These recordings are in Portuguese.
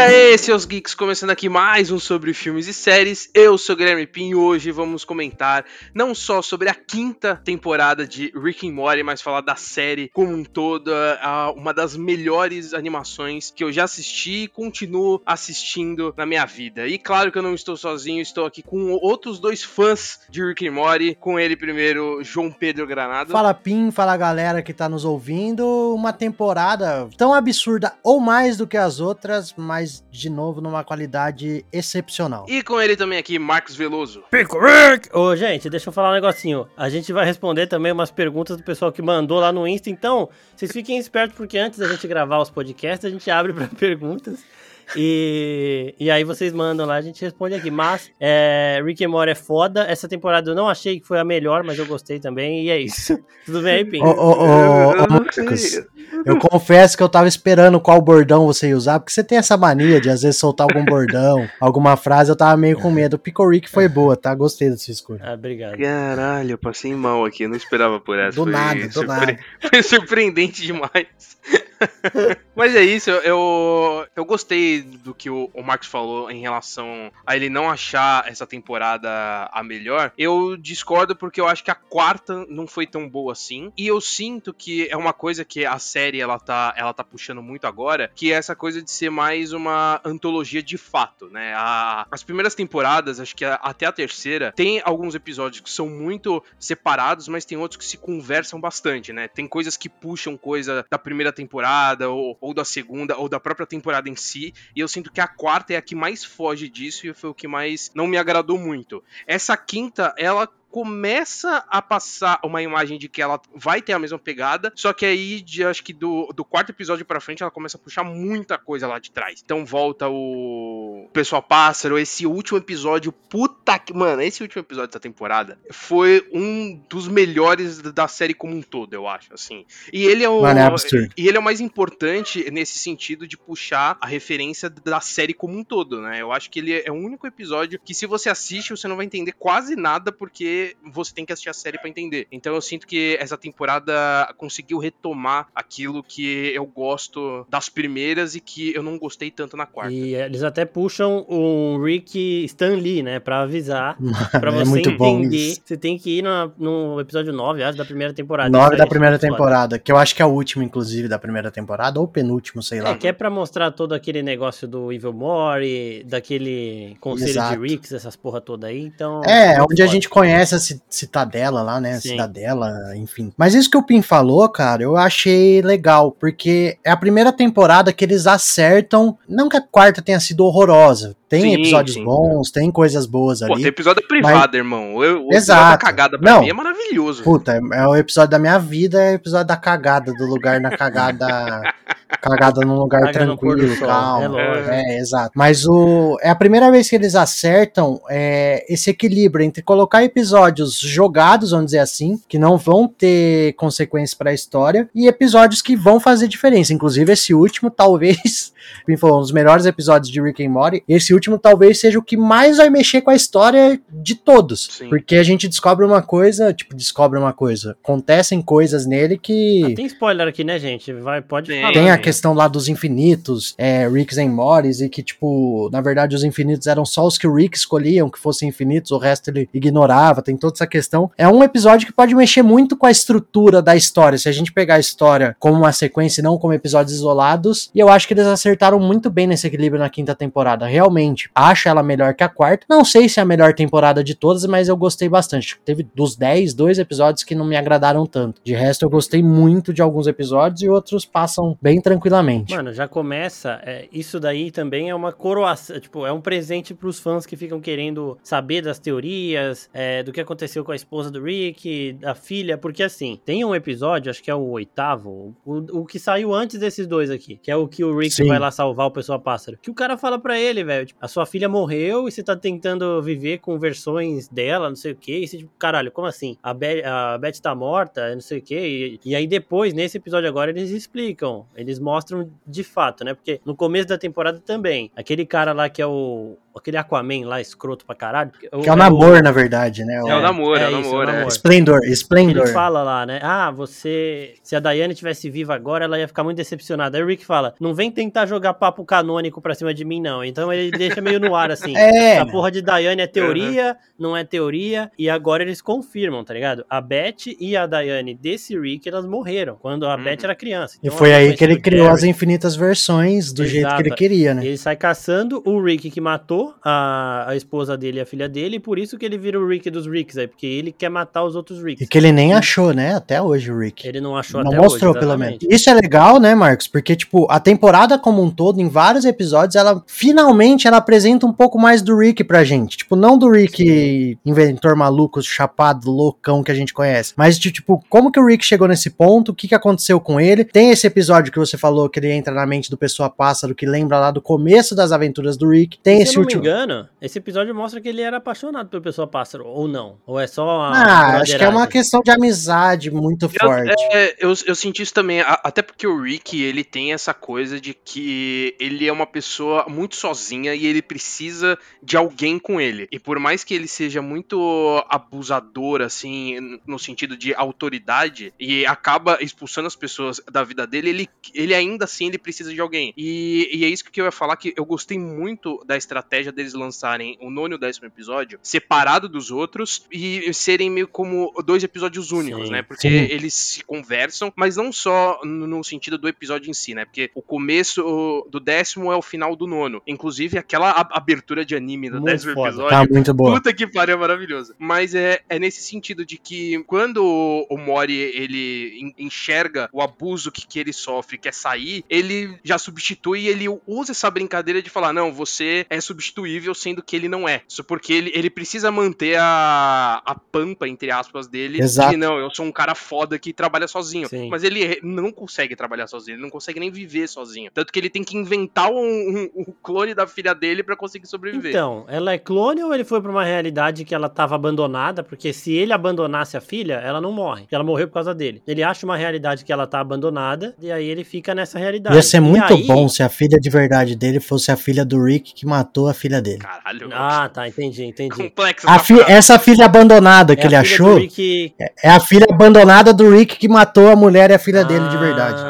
aí, seus geeks, começando aqui mais um sobre filmes e séries. Eu sou Guilherme Pin e hoje vamos comentar não só sobre a quinta temporada de Rick and Morty, mas falar da série como um todo, uma das melhores animações que eu já assisti e continuo assistindo na minha vida. E claro que eu não estou sozinho, estou aqui com outros dois fãs de Rick and Morty, com ele primeiro, João Pedro Granado. Fala Pin, fala galera que tá nos ouvindo. Uma temporada tão absurda ou mais do que as outras, mas de novo numa qualidade excepcional. E com ele também aqui, Marcos Veloso. Pico Rick! Ô, gente, deixa eu falar um negocinho. A gente vai responder também umas perguntas do pessoal que mandou lá no Insta, então vocês fiquem espertos porque antes da gente gravar os podcasts, a gente abre para perguntas. E, e aí vocês mandam lá, a gente responde aqui. Mas é, Rick and Morty é foda. Essa temporada eu não achei que foi a melhor, mas eu gostei também. E é isso. Tudo bem aí, Pim? Ô, ô, ô, ô, Marcos, eu confesso que eu tava esperando qual bordão você ia usar, porque você tem essa mania de às vezes soltar algum bordão, alguma frase, eu tava meio com medo. O Pico Rick foi boa, tá? Gostei da sua escolha. Ah, obrigado. Caralho, eu passei mal aqui, eu não esperava por essa. Do foi nada, do surpre... nada. Foi surpreendente demais. Mas é isso, eu, eu gostei do que o, o Marcos falou em relação a ele não achar essa temporada a melhor. Eu discordo porque eu acho que a quarta não foi tão boa assim. E eu sinto que é uma coisa que a série ela tá, ela tá puxando muito agora, que é essa coisa de ser mais uma antologia de fato, né? A, as primeiras temporadas, acho que a, até a terceira, tem alguns episódios que são muito separados, mas tem outros que se conversam bastante, né? Tem coisas que puxam coisa da primeira temporada ou, ou da segunda ou da própria temporada em si, e eu sinto que a quarta é a que mais foge disso e foi o que mais não me agradou muito. Essa quinta, ela começa a passar uma imagem de que ela vai ter a mesma pegada, só que aí, de, acho que do, do quarto episódio pra frente, ela começa a puxar muita coisa lá de trás. Então volta o Pessoal Pássaro, esse último episódio, puta que. Mano, esse último episódio dessa temporada foi um dos melhores da série como um todo, eu acho, assim. E ele é o. É e ele é o mais importante nesse sentido de puxar a referência da série como um todo, né? Eu acho que ele é o único episódio que, se você assiste, você não vai entender quase nada, porque você tem que assistir a série para entender. Então eu sinto que essa temporada conseguiu retomar aquilo que eu gosto das primeiras e que eu não gostei tanto na quarta. E eles até puxam um Rick Stan Lee, né, para avisar, para é você é entender. Você tem que ir no, no episódio 9, acho, da primeira temporada. 9 da primeira temporada, que eu acho que é o último, inclusive, da primeira temporada, ou penúltimo, sei lá. É, que é pra mostrar todo aquele negócio do Evil Mori, daquele conselho Exato. de Ricks, essas porra toda aí, então... É, é onde a gente conhece essa Citadela lá, né? Sim. Cidadela, enfim. Mas isso que o Pim falou, cara, eu achei legal, porque é a primeira temporada que eles acertam. Não que a quarta tenha sido horrorosa. Tem sim, episódios sim. bons, tem coisas boas ali. Pô, tem episódio privado, mas... irmão. O, o Exato. da cagada pra não. mim é maravilhoso. Puta, é, é o episódio da minha vida, é o episódio da cagada, do lugar na cagada. cagada num lugar Caga tranquilo, calmo. É, é, exato. Mas o, é a primeira vez que eles acertam é, esse equilíbrio entre colocar episódios jogados, vamos dizer assim, que não vão ter consequências para a história, e episódios que vão fazer diferença. Inclusive, esse último, talvez, foi um dos melhores episódios de Rick and Morty. Esse último talvez seja o que mais vai mexer com a história de todos. Sim. Porque a gente descobre uma coisa, tipo, descobre uma coisa. Acontecem coisas nele que. Ah, tem spoiler aqui, né, gente? Vai, pode falar. Tem a questão lá dos infinitos, é, Ricks and Mortys, e que, tipo, na verdade, os infinitos eram só os que o Rick escolhiam que fossem infinitos, o resto ele ignorava. Tem toda essa questão. É um episódio que pode mexer muito com a estrutura da história. Se a gente pegar a história como uma sequência e não como episódios isolados, e eu acho que eles acertaram muito bem nesse equilíbrio na quinta temporada. Realmente, acho ela melhor que a quarta. Não sei se é a melhor temporada de todas, mas eu gostei bastante. Teve dos 10, dois episódios que não me agradaram tanto. De resto, eu gostei muito de alguns episódios e outros passam bem tranquilamente. Mano, já começa. É, isso daí também é uma coroação. Tipo, é um presente pros fãs que ficam querendo saber das teorias, é, do que aconteceu com a esposa do Rick, da filha, porque assim, tem um episódio, acho que é o oitavo, o, o que saiu antes desses dois aqui, que é o que o Rick Sim. vai lá salvar o pessoal pássaro. Que o cara fala para ele, velho, tipo, a sua filha morreu e você tá tentando viver com versões dela, não sei o que. E você, tipo, caralho, como assim? A, Be a Beth tá morta, não sei o que. E, e, aí depois, nesse episódio agora, eles explicam. Eles mostram de fato, né? Porque no começo da temporada também, aquele cara lá que é o aquele Aquaman lá, escroto pra caralho. Que é o Namor, é na verdade, né? É, é o Namor, é, é, o Namor. É. Splendor, Splendor. Ele fala lá, né? Ah, você. Se a Dayane tivesse viva agora, ela ia ficar muito decepcionada. Aí o Rick fala: não vem tentar jogar papo canônico pra cima de mim, não. Então ele deixa meio no ar, assim. é. A porra de Dayane é teoria, uhum. não é teoria. E agora eles confirmam, tá ligado? A Beth e a Dayane desse Rick, elas morreram quando a uhum. Beth era criança. Então, e foi aí que ele criou as infinitas versões do Exato. jeito que ele queria, né? Ele sai caçando o Rick que matou a, a esposa dele e a filha dele, e por isso que ele vira o Rick dos Ricks aí, porque ele quer matar os outros Ricks. E que ele nem achou, né? Até hoje, o Rick. Ele não achou não até mostrou, hoje, pelo menos. Isso é legal, né, Marcos? Porque, tipo, a temporada como um todo, em vários episódios, ela finalmente ela apresenta um pouco mais do Rick pra gente. Tipo, não do Rick inventor maluco, chapado, loucão que a gente conhece, mas de, tipo, como que o Rick chegou nesse ponto, o que que aconteceu com ele. Tem esse episódio que você falou que ele entra na mente do Pessoa Pássaro, que lembra lá do começo das aventuras do Rick. Tem Se esse eu não último. me engano, esse episódio mostra que ele era apaixonado pelo Pessoa Pássaro, ou não? Ou é só Ah, acho que é uma questão de amizade muito eu, forte. É, eu, eu senti isso também, até porque o Rick, ele tem essa coisa de que ele é uma pessoa muito sozinha e ele precisa de alguém com ele. E por mais que ele seja muito abusador, assim, no sentido de autoridade, e acaba expulsando as pessoas da vida dele, ele, ele ainda assim ele precisa de alguém. E, e é isso que eu ia falar, que eu gostei muito da estratégia deles lançarem o nono e o décimo episódio separado dos outros e serem meio como dois episódios únicos, sim, né? Porque sim. eles se conversam, mas não só no sentido do episódio em si, né? Porque o começo do décimo é o final do nono. Inclusive, aquela abertura de anime do décimo foda. episódio. Tá muito boa. Puta que pariu, é maravilhoso. Mas é, é nesse sentido de que quando o Mori ele enxerga o abuso que, que ele sofre, quer sair, ele já substitui e ele usa essa brincadeira de falar: não, você é substituível, sendo que ele não é. Isso porque ele, ele precisa manter a, a pampa, entre aspas, dele. Exato. De não, eu sou um cara foda que trabalha sozinho. Sim. Mas ele não consegue trabalhar sozinho, ele não consegue nem viver sozinho. Tanto que ele tem que inventar um, um, um clone da filha dele para conseguir sobreviver. Então, ela é clone ou ele foi pra uma realidade que ela tava abandonada? Porque se ele abandonasse a filha, ela não morre. Ela morreu por causa dele. Ele acha uma realidade que ela tá abandonada, e aí ele fica nessa realidade. Ia ser muito aí... bom se a filha de verdade dele fosse a filha do Rick que matou a filha dele. Caralho. Ah, tá, entendi, entendi. Complexo. A fi essa filha abandonada que é ele achou Rick... é a filha abandonada do Rick que matou a mulher e a filha ah, dele de verdade.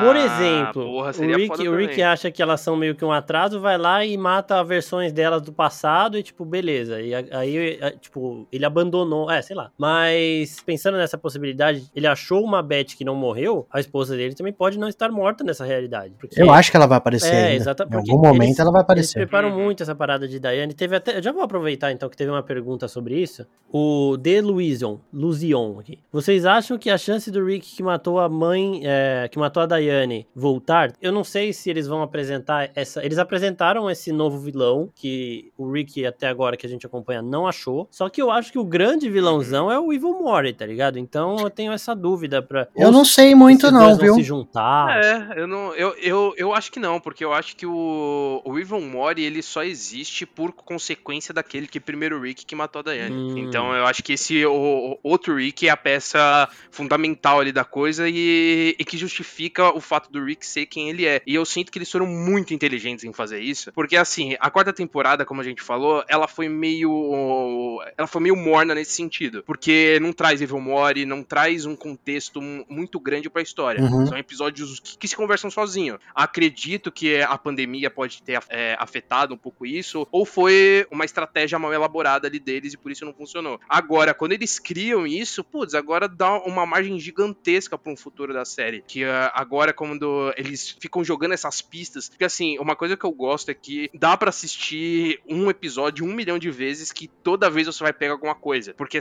Por exemplo, porra, o, Rick, o Rick acha que elas são meio que um atraso, vai lá e mata versões delas do passado e, tipo, beleza. E aí, tipo, ele abandonou. É, sei lá. Mas pensando nessa possibilidade, ele achou uma Beth que não morreu, a esposa dele também pode não estar morta nessa realidade. Porque... Eu acho que ela vai aparecer. É, exatamente. Em algum momento eles, ela vai aparecer. Eles preparam muito essa parada de Diane. Teve até. Eu já vou aproveitar então que teve uma pergunta sobre isso. O The Luision, Luzion aqui. Vocês acham que a chance do Rick que matou a mãe, é, que matou a Diane, voltar? Eu não sei se eles vão apresentar essa. Eles apresentaram esse novo vilão que o Rick, até agora que a gente acompanha, não achou. Só que eu acho que o grande vilãozão é o Evil Mori, tá ligado? Então eu tenho essa dúvida pra. Eu não sei muito, não, viu? se juntar. É, eu não. Eu, eu, eu acho que não, porque eu acho que o, o Evil Mori ele só existe por consequência daquele que primeiro Rick que matou a Diane. Hum. Então eu acho que esse o, o outro Rick é a peça fundamental ali da coisa e, e que justifica o fato do Rick ser quem ele é. E eu sinto que eles foram muito inteligentes em fazer isso, porque assim, a quarta temporada, como a gente falou, ela foi meio ela foi meio morna nesse sentido, porque não traz Evil Mori, não traz um contexto muito grande para a história. Uhum. São episódios que, que, se conversam sozinho. Acredito que a pandemia pode ter é, afetado um pouco isso, ou foi uma estratégia mal elaborada ali deles e por isso não funcionou. Agora, quando eles criam isso, putz, agora dá uma margem gigantesca para um futuro da série, que uh, agora quando eles ficam jogando essas pistas. Porque assim, uma coisa que eu gosto é que dá para assistir um episódio um milhão de vezes que toda vez você vai pegar alguma coisa. Porque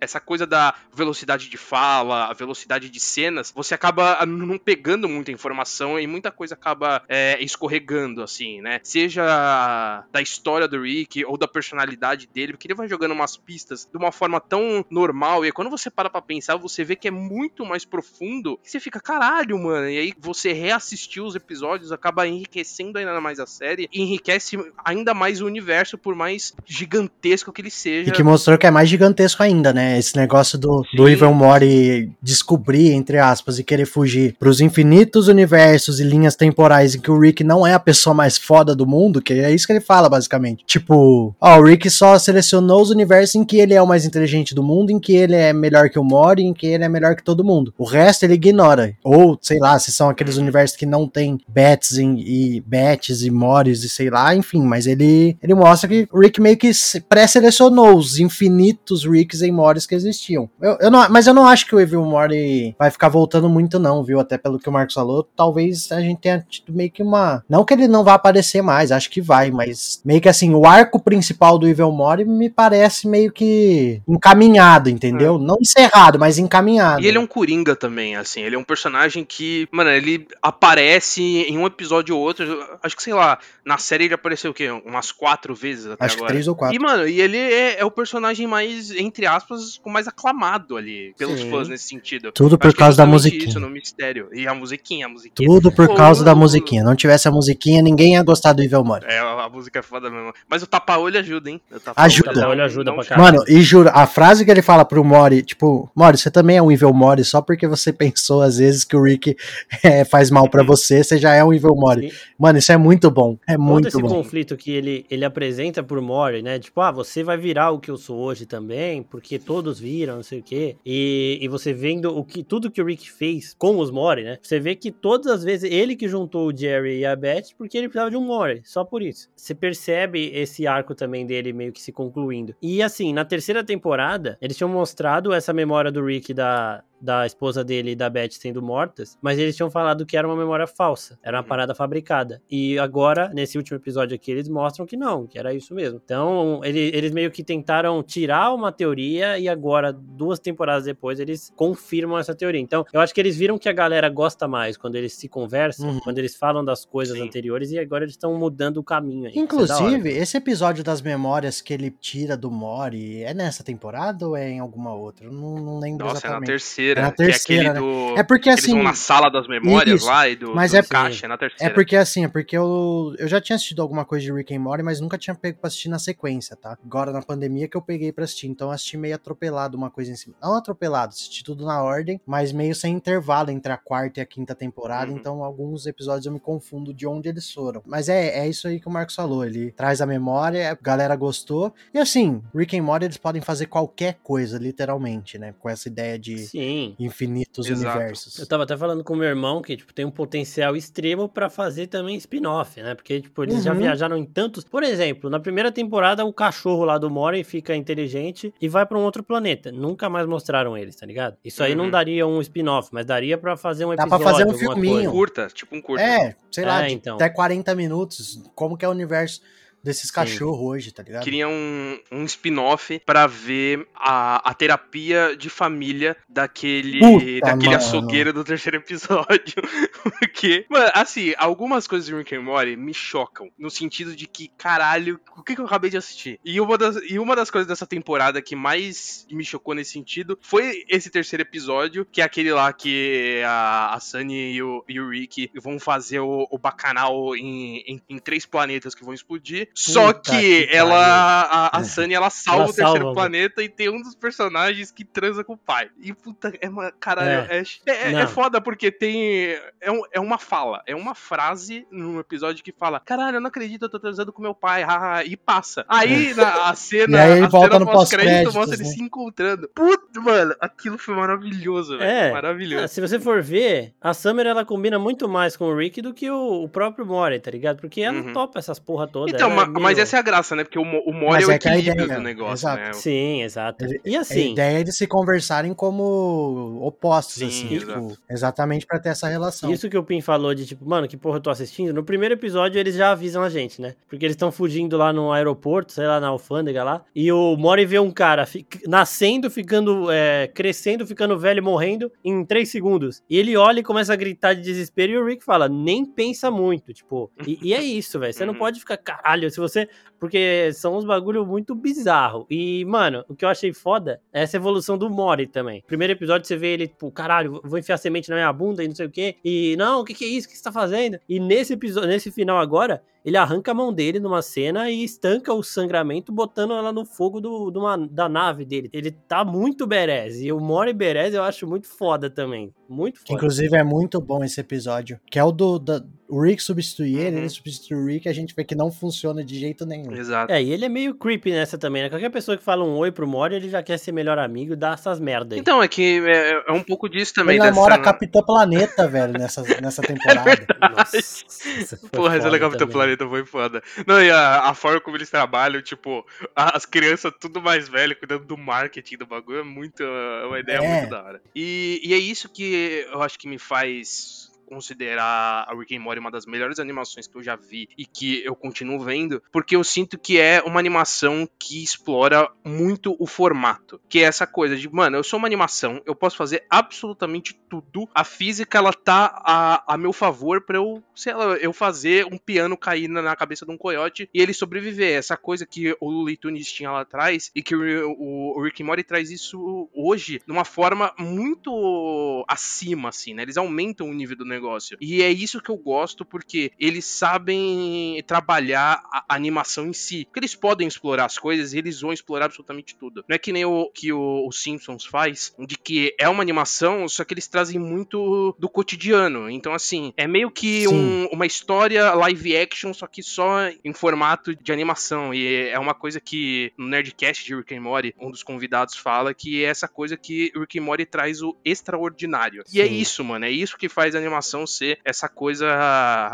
essa coisa da velocidade de fala, a velocidade de cenas, você acaba não pegando muita informação e muita coisa acaba é, escorregando, assim, né? Seja da história do Rick ou da personalidade dele, porque ele vai jogando umas pistas de uma forma tão normal. E quando você para pra pensar, você vê que é muito mais profundo. E você fica, caralho, mano. E aí você reassistir os episódios acaba enriquecendo ainda mais a série, enriquece ainda mais o universo, por mais gigantesco que ele seja. E que mostrou que é mais gigantesco ainda, né? Esse negócio do, do Evil Mori descobrir, entre aspas, e querer fugir pros infinitos universos e linhas temporais em que o Rick não é a pessoa mais foda do mundo, que é isso que ele fala, basicamente. Tipo, ó, o Rick só selecionou os universos em que ele é o mais inteligente do mundo, em que ele é melhor que o Mori, em que ele é melhor que todo mundo. O resto ele ignora. Ou, sei lá, se são aqueles universos que não tem Bets e, e Bets e Moris e sei lá, enfim, mas ele, ele mostra que o Rick meio que pré-selecionou os infinitos Ricks e Moris que existiam. Eu, eu não, mas eu não acho que o Evil Mori vai ficar voltando muito, não, viu? Até pelo que o Marcos falou, talvez a gente tenha tido meio que uma. Não que ele não vá aparecer mais, acho que vai, mas meio que assim, o arco principal do Evil Mori me parece meio que encaminhado, entendeu? É. Não encerrado, mas encaminhado. E ele é um coringa também, assim. Ele é um personagem que, mano, ele aparece em um episódio ou outro. Acho que, sei lá, na série ele apareceu o quê? Umas quatro vezes até acho agora. Que três ou quatro. E, mano, e ele é, é, o personagem mais, entre aspas, com mais aclamado ali pelos Sim. fãs nesse sentido. Tudo por causa da musiquinha. Isso no mistério. E a musiquinha, a musiquinha. Tudo por causa da musiquinha. Não tivesse a musiquinha, ninguém ia gostar do Evil Mori. É, a música é foda mesmo. Mas o tapa-olho ajuda, hein? Tapa ajuda. O tapa-olho ajuda pra caralho. Mano, e juro, a frase que ele fala pro Mori, tipo, Mori, você também é um Evil Mori só porque você pensou às vezes que o Rick é, faz mal para você, você já é um Evil Mori. Mano, isso é muito bom. É Todo muito esse bom. conflito que ele, ele apresenta pro Mori, né? Tipo, ah, você vai virar o que eu sou hoje também, porque todos viram, não sei o quê. E, e você vendo o que tudo que o Rick fez com os Mori, né? Você vê que todas as vezes ele que juntou o Jerry e a Beth porque ele precisava de um Mori, só por isso. Você percebe esse arco também dele meio que se concluindo. E assim, na terceira temporada, eles tinham mostrado essa memória do Rick da, da esposa dele e da Beth sendo mortas, mas eles tinham falado que era uma memória falsa, era uma uhum. parada fabricada. E agora, nesse último episódio aqui, eles mostram que não, que era isso mesmo. Então, ele, eles meio que tentaram tirar uma teoria e agora, duas temporadas depois, eles confirmam essa teoria. Então, eu acho que eles viram que a galera gosta mais quando eles se conversam, uhum. quando eles falam das coisas Sim. anteriores e agora eles estão mudando o caminho aí. É Inclusive, é esse episódio das memórias que ele tira do Mori, é nessa temporada ou é em alguma outra? Eu não, não lembro Nossa, exatamente. é na terceira terceira. É na terceira, é né? do, é porque assim. Eles na sala das memórias isso, lá e do, mas do é, caixa, é na terceira. É porque assim, é porque eu, eu já tinha assistido alguma coisa de Rick and Morty, mas nunca tinha pego pra assistir na sequência, tá? Agora na pandemia que eu peguei pra assistir, então eu assisti meio atropelado uma coisa em cima. Não atropelado, assisti tudo na ordem, mas meio sem intervalo entre a quarta e a quinta temporada, uhum. então alguns episódios eu me confundo de onde eles foram. Mas é, é isso aí que o Marcos falou, ele traz a memória, a galera gostou, e assim, Rick and Morty eles podem fazer qualquer coisa, literalmente, né? Com essa ideia de Sim. Infinito dos Exato. universos. Eu tava até falando com meu irmão que, tipo, tem um potencial extremo para fazer também spin-off, né? Porque, tipo, eles uhum. já viajaram em tantos. Por exemplo, na primeira temporada, o cachorro lá do Mori fica inteligente e vai para um outro planeta. Nunca mais mostraram eles, tá ligado? Isso aí uhum. não daria um spin-off, mas daria para fazer um episódio. Dá pra fazer um filminho. Coisa. Curta, tipo um curta. É, sei lá, é, então. até 40 minutos. Como que é o universo desses cachorros hoje, tá ligado? Queria um, um spin-off pra ver a, a terapia de família daquele, Puta, daquele mano. açougueiro do terceiro episódio. Porque, mano, assim, algumas coisas de Rick and Morty me chocam. No sentido de que, caralho, o que, que eu acabei de assistir? E uma, das, e uma das coisas dessa temporada que mais me chocou nesse sentido foi esse terceiro episódio, que é aquele lá que a, a Sunny e o, e o Rick vão fazer o, o bacanal em, em, em três planetas que vão explodir. Só que, que ela, a, a Sunny, ela salva ela o terceiro salva, planeta e tem um dos personagens que transa com o pai. E puta, é uma. Caralho, é, é, é, é foda porque tem. É, um, é uma fala, é uma frase num episódio que fala: Caralho, eu não acredito, eu tô transando com meu pai. haha, e passa. Aí na, a cena. aí a volta cena no pós-crédito mostra né? eles se encontrando. Puta, mano, aquilo foi maravilhoso, velho. É, maravilhoso. É, se você for ver, a Summer ela combina muito mais com o Rick do que o, o próprio Mori, tá ligado? Porque ela uhum. topa essas porra toda. Então, mas essa é a graça, né? Porque o, o Mori é o é equilíbrio ideia, do negócio, exato. né? Sim, exato. E assim... A ideia é de se conversarem como opostos, Sim, assim, exato. tipo, exatamente para ter essa relação. Isso que o Pim falou de, tipo, mano, que porra eu tô assistindo, no primeiro episódio eles já avisam a gente, né? Porque eles estão fugindo lá no aeroporto, sei lá, na alfândega lá, e o Mori vê um cara nascendo, ficando, é, crescendo, ficando velho, morrendo em três segundos. E ele olha e começa a gritar de desespero e o Rick fala, nem pensa muito, tipo, e, e é isso, velho, você não uhum. pode ficar, caralho, Se você. Porque são uns bagulho muito bizarro. E, mano, o que eu achei foda é essa evolução do Mori também. Primeiro episódio você vê ele, tipo, caralho, vou enfiar semente na minha bunda e não sei o quê. E, não, o que, que é isso? O que você tá fazendo? E nesse episódio, nesse final agora, ele arranca a mão dele numa cena e estanca o sangramento, botando ela no fogo do, do uma, da nave dele. Ele tá muito berez. E o Mori Berez eu acho muito foda também. Muito foda. Inclusive é muito bom esse episódio. Que é o do. Da, o Rick substituir ele, uhum. ele substitui o Rick, a gente vê que não funciona de jeito nenhum. Exato. É, e ele é meio creepy nessa também, né? Qualquer pessoa que fala um oi pro Mori, ele já quer ser melhor amigo e dá essas merda aí. Então, é que é, é um pouco disso também. Ele namora a Capitã Planeta, velho, nessa, nessa temporada. É Nossa, Porra, essa da Capitã Planeta foi foda. Não, e a, a, forma como eles trabalham, tipo, as crianças tudo mais velho, cuidando do marketing do bagulho, é muito. É uma ideia é. muito da hora. E, e é isso que eu acho que me faz considerar a Rick and Morty uma das melhores animações que eu já vi e que eu continuo vendo, porque eu sinto que é uma animação que explora muito o formato, que é essa coisa de, mano, eu sou uma animação, eu posso fazer absolutamente tudo, a física ela tá a, a meu favor para eu, sei lá, eu fazer um piano cair na, cabeça de um coiote e ele sobreviver, essa coisa que o Looney Tunes tinha lá atrás e que o, o, o Rick and Morty traz isso hoje de uma forma muito acima, assim, né? Eles aumentam o nível do negócio. E é isso que eu gosto, porque eles sabem trabalhar a animação em si. Porque eles podem explorar as coisas e eles vão explorar absolutamente tudo. Não é que nem o que o, o Simpsons faz, de que é uma animação, só que eles trazem muito do cotidiano. Então, assim, é meio que um, uma história live action, só que só em formato de animação. E é uma coisa que no Nerdcast de Rick and Morty, um dos convidados fala que é essa coisa que Rick and Morty traz o extraordinário. Sim. E é isso, mano. É isso que faz a animação animação ser essa coisa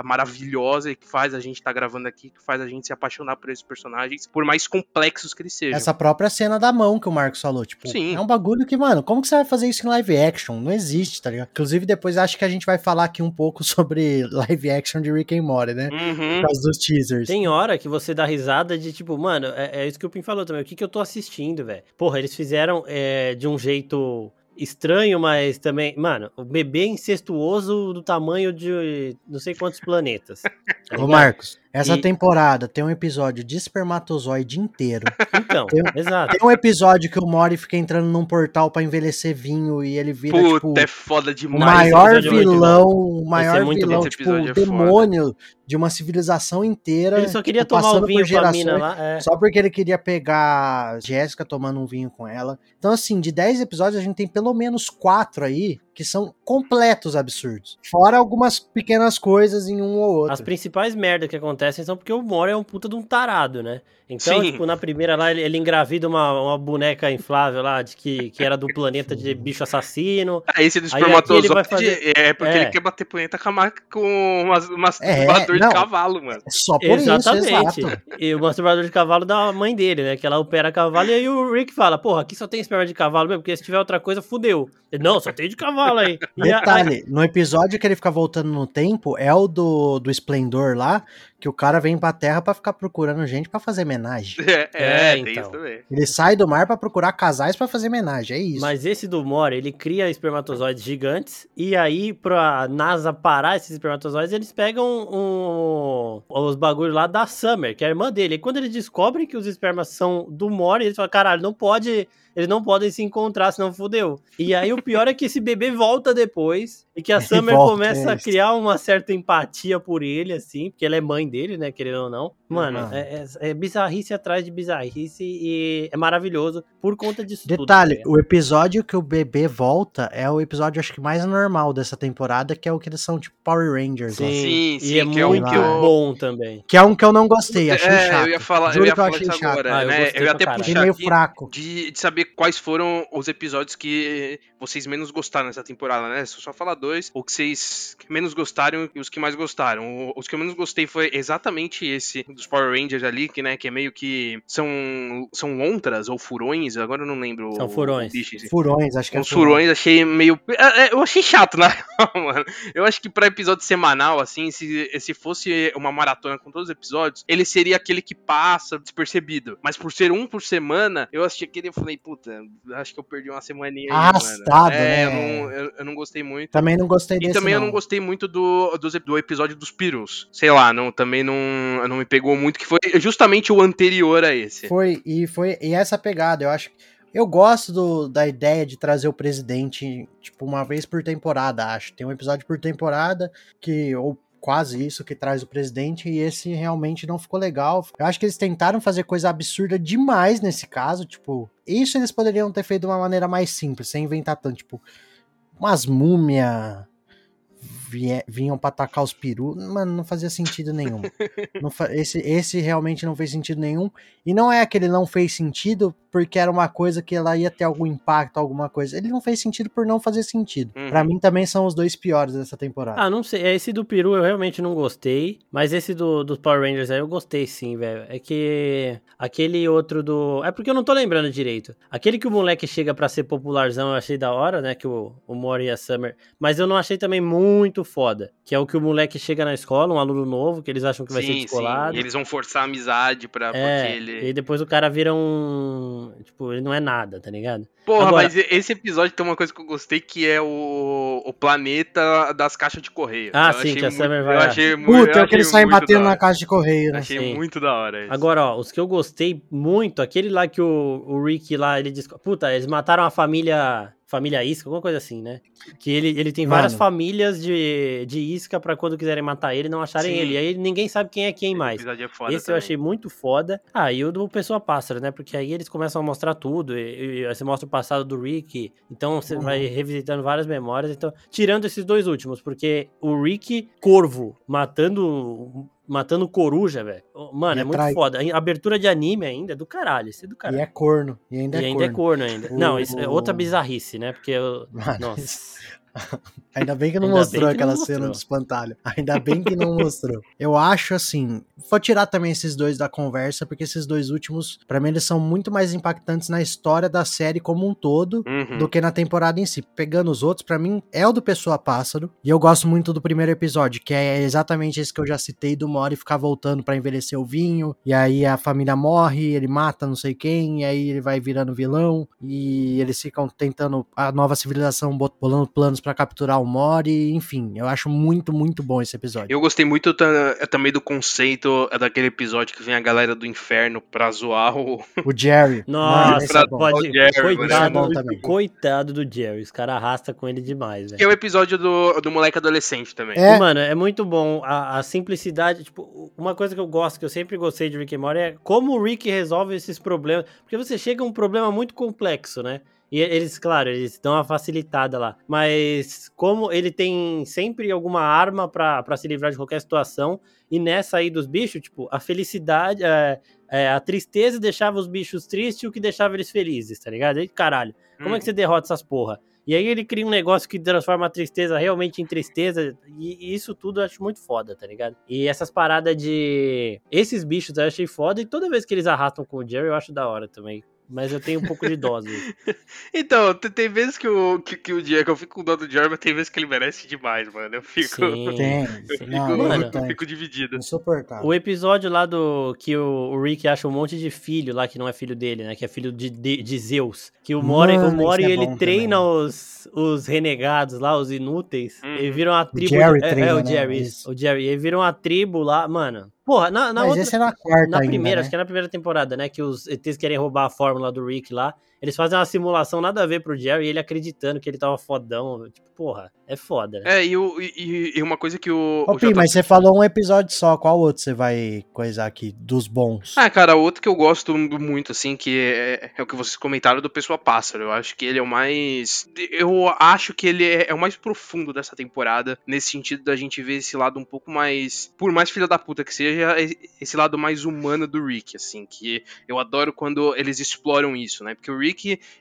maravilhosa que faz a gente estar tá gravando aqui, que faz a gente se apaixonar por esses personagens, por mais complexos que eles sejam. Essa própria cena da mão que o Marcos falou, tipo, Sim. é um bagulho que, mano, como que você vai fazer isso em live action? Não existe, tá ligado? Inclusive, depois acho que a gente vai falar aqui um pouco sobre live action de Rick and Morty, né? Uhum. Por causa dos teasers. Tem hora que você dá risada de, tipo, mano, é, é isso que o Pim falou também, o que, que eu tô assistindo, velho? Porra, eles fizeram é, de um jeito estranho, mas também. Mano, o bebê incestuoso do tamanho de não sei quantos planetas. Tá Ô, Marcos, essa e... temporada tem um episódio de espermatozoide inteiro. Então, tem, exato. Tem um episódio que o Mori fica entrando num portal para envelhecer vinho e ele vira, Puta, tipo... é foda demais. O maior vilão, o maior vilão, tipo, é demônio foda. de uma civilização inteira. Ele só queria tipo, tomar um vinho com a mina lá. É. Só porque ele queria pegar Jéssica tomando um vinho com ela. Então, assim, de 10 episódios, a gente tem pelo menos 4 aí que são completos absurdos. Fora algumas pequenas coisas em um ou outro. As principais merdas que acontecem são porque o Mori é um puta de um tarado, né? Então, Sim. tipo, na primeira lá, ele, ele engravida uma, uma boneca inflável lá, de que, que era do planeta de bicho assassino. Ah, esse do espermatozoide fazer... é porque é. ele quer bater planeta com umas, umas é, masturbador de cavalo, mano. É só por Exatamente. isso. E o masturbador de cavalo da mãe dele, né? Que ela opera cavalo, e aí o Rick fala, porra, aqui só tem esperma de cavalo mesmo, porque se tiver outra coisa, fudeu. Ele, não, só tem de cavalo aí. E Detalhe, a... no episódio que ele fica voltando no tempo, é o do, do Esplendor lá, que o cara vem pra terra para ficar procurando gente para fazer homenagem. É, é, é então. Ele sai do mar para procurar casais para fazer homenagem, é isso. Mas esse do Mori, ele cria espermatozoides gigantes e aí pra NASA parar esses espermatozoides, eles pegam um, os bagulhos lá da Summer, que é a irmã dele. E quando eles descobrem que os espermas são do Mori, eles falam, caralho, não pode eles não podem se encontrar, senão fudeu. E aí o pior é que esse bebê volta depois e que a Summer volta, começa é a criar uma certa empatia por ele, assim, porque ela é mãe dele, né, querendo ou não. Mano, uhum. é, é, é, bizarrice atrás de bizarrice e é maravilhoso por conta disso Detalhe, tudo, o episódio que o bebê volta é o episódio, acho que mais normal dessa temporada, que é o que eles são, tipo, Power Rangers. Sim, sim, sim e é muito é um bom também. Que é um que eu não gostei, achei é, chato. eu ia falar, Juro eu ia falar isso chato. agora, ah, né? Eu, eu ia até puxar meio fraco. De, de saber quais foram os episódios que vocês menos gostaram nessa temporada, né? Só falar dois, ou que vocês menos gostaram e os que mais gostaram. Os que eu menos gostei foi exatamente esse dos Power Rangers ali, que, né, que é meio que são são ontras ou furões, agora eu não lembro. São furões. Bicho. Furões, acho que Os é furões achei meio é, é, eu achei chato, né? mano. Eu acho que para episódio semanal assim, se se fosse uma maratona com todos os episódios, ele seria aquele que passa despercebido. Mas por ser um por semana, eu assisti aquele e falei, puta, acho que eu perdi uma semaninha aí, Arrastado, é, né? Eu não, eu, eu, não gostei muito. Também não gostei desse, E também não. eu não gostei muito do, do, do episódio dos Pirus. Sei lá, não, também também não, não me pegou muito, que foi justamente o anterior a esse. Foi, e foi e essa pegada, eu acho eu gosto do, da ideia de trazer o presidente, tipo, uma vez por temporada, acho. Tem um episódio por temporada que, ou quase isso, que traz o presidente, e esse realmente não ficou legal. Eu acho que eles tentaram fazer coisa absurda demais nesse caso, tipo, isso eles poderiam ter feito de uma maneira mais simples, sem inventar tanto, tipo, umas múmias vinham pra atacar os perus. Mano, não fazia sentido nenhum. fa esse, esse realmente não fez sentido nenhum. E não é aquele não fez sentido porque era uma coisa que ela ia ter algum impacto, alguma coisa. Ele não fez sentido por não fazer sentido. Uhum. Para mim também são os dois piores dessa temporada. Ah, não sei. Esse do peru eu realmente não gostei. Mas esse do, do Power Rangers aí eu gostei sim, velho. É que aquele outro do. É porque eu não tô lembrando direito. Aquele que o moleque chega para ser popularzão eu achei da hora, né? Que o, o Mori e a Summer. Mas eu não achei também muito foda. Que é o que o moleque chega na escola, um aluno novo, que eles acham que vai sim, ser descolado. Sim. E eles vão forçar a amizade pra. É, ele... E depois o cara vira um Tipo, ele não é nada, tá ligado? Porra, Agora, mas esse episódio tem uma coisa que eu gostei que é o, o planeta das caixas de correio. Ah, eu sim, que a Summer vai. Eu achei muito. Puta, é que eles saem batendo na caixa de correio, né? Achei sim. muito da hora. Isso. Agora, ó, os que eu gostei muito, aquele lá que o, o Rick lá, ele diz. Puta, eles mataram a família família isca, alguma coisa assim, né? Que ele, ele tem Mano. várias famílias de, de isca para quando quiserem matar ele não acharem Sim. ele. Aí ninguém sabe quem é quem mais. É Esse também. eu achei muito foda. Ah, e o do Pessoa Pássaro, né? Porque aí eles começam a mostrar tudo. E, e você mostra o passado do Rick. Então você uhum. vai revisitando várias memórias. Então, tirando esses dois últimos, porque o Rick Corvo matando matando coruja, velho. Mano, e é muito foda. A abertura de anime ainda é do caralho. Isso é do caralho. E é corno. E ainda, e é, ainda corno. é corno. ainda. O... Não, isso é outra bizarrice, né? Porque eu. Mano, Nossa. Ainda bem que não Ainda mostrou que aquela não cena mostrou. do espantalho. Ainda bem que não mostrou. Eu acho assim. Vou tirar também esses dois da conversa, porque esses dois últimos, para mim, eles são muito mais impactantes na história da série como um todo uhum. do que na temporada em si. Pegando os outros, para mim, é o do Pessoa Pássaro. E eu gosto muito do primeiro episódio, que é exatamente esse que eu já citei do Mori ficar voltando para envelhecer o vinho. E aí a família morre, ele mata não sei quem, e aí ele vai virando vilão. E eles ficam tentando a nova civilização bolando planos para capturar o Mori, enfim, eu acho muito, muito bom esse episódio. Eu gostei muito é, também do conceito é daquele episódio que vem a galera do inferno pra zoar o. O Jerry. Nossa, é pode. Jerry, coitado, é coitado do Jerry. Os caras arrastam com ele demais, velho. Que é o episódio do, do moleque adolescente também. É. mano, é muito bom. A, a, simplicidade, tipo, uma coisa que eu gosto, que eu sempre gostei de Rick e Morty é como o Rick resolve esses problemas. Porque você chega a um problema muito complexo, né? E eles, claro, eles dão uma facilitada lá. Mas como ele tem sempre alguma arma para se livrar de qualquer situação, e nessa aí dos bichos, tipo, a felicidade, é, é, a tristeza deixava os bichos tristes e o que deixava eles felizes, tá ligado? E caralho, como hum. é que hum. você derrota essas porra? E aí ele cria um negócio que transforma a tristeza realmente em tristeza. E isso tudo eu acho muito foda, tá ligado? E essas paradas de. Esses bichos eu achei foda. E toda vez que eles arrastam com o Jerry, eu acho da hora também mas eu tenho um pouco de dose. então, tem, vezes que o, que, que o Diego, eu fico com dó do Diego, mas tem vezes que ele merece demais, mano. Eu fico. Sim, tem, eu, fico, não, mano, eu fico dividido. Insuportável. O episódio lá do. que o, o, Rick acha um monte de filho lá que não é filho dele, né? Que é filho de, de, de Zeus. Que o Mori, mano, o Mori é ele treina os, os renegados lá, os inúteis. Hum. E viram a tribo. O Jerry é, treina, é, o Jerry, né? o Jerry. E viram a tribo lá, mano. Porra, na, na Mas outra, é na quarta Na ainda, primeira, né? acho que é na primeira temporada, né? Que os ETs querem roubar a fórmula do Rick lá. Eles fazem uma simulação nada a ver pro Jerry, ele acreditando que ele tava fodão. Tipo, porra, é foda, né? É, e, o, e, e uma coisa que o. Ô, o Pi, J... mas você falou um episódio só, qual outro você vai coisar aqui, dos bons? Ah, cara, outro que eu gosto muito, assim, que é, é o que vocês comentaram do Pessoa Pássaro. Eu acho que ele é o mais. Eu acho que ele é, é o mais profundo dessa temporada, nesse sentido da gente ver esse lado um pouco mais. Por mais filha da puta que seja, esse lado mais humano do Rick, assim, que eu adoro quando eles exploram isso, né? Porque o Rick,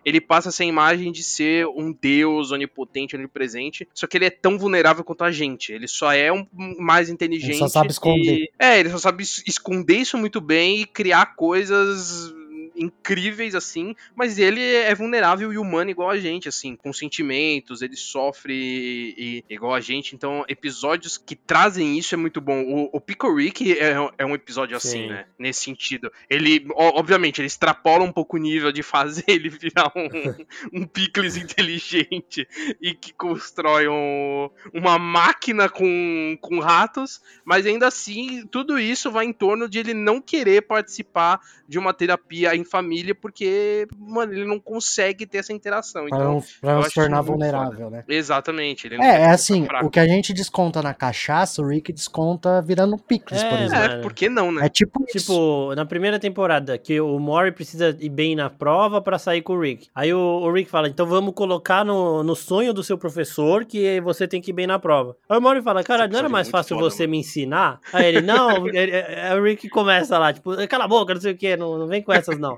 ele passa essa imagem de ser um deus onipotente, onipresente, só que ele é tão vulnerável quanto a gente. Ele só é um mais inteligente. Ele só sabe esconder. E... É, ele só sabe esconder isso muito bem e criar coisas incríveis, assim, mas ele é vulnerável e humano igual a gente, assim, com sentimentos, ele sofre e, e, igual a gente. Então, episódios que trazem isso é muito bom. O, o Pico Rick é, é um episódio assim, Sim. né? Nesse sentido. Ele, obviamente, ele extrapola um pouco o nível de fazer ele virar um, um picles inteligente e que constrói um, uma máquina com, com ratos, mas ainda assim, tudo isso vai em torno de ele não querer participar de uma terapia família, porque, mano, ele não consegue ter essa interação. Pra então, não, pra não se tornar vulnerável, né? Exatamente. é, é assim, o que a gente desconta na cachaça, o Rick desconta virando picles, é, por exemplo. É, por que não, né? É tipo Tipo, na primeira temporada, que o Mori precisa ir bem na prova para sair com o Rick. Aí o, o, Rick fala, então vamos colocar no, no sonho do seu professor que você tem que ir bem na prova. Aí o Mori fala, cara, não era mais fácil foda, você mano. me ensinar? Aí ele, não, ele, é, o Rick começa lá, tipo, cala a boca, não sei o que, não, não vem com essas não.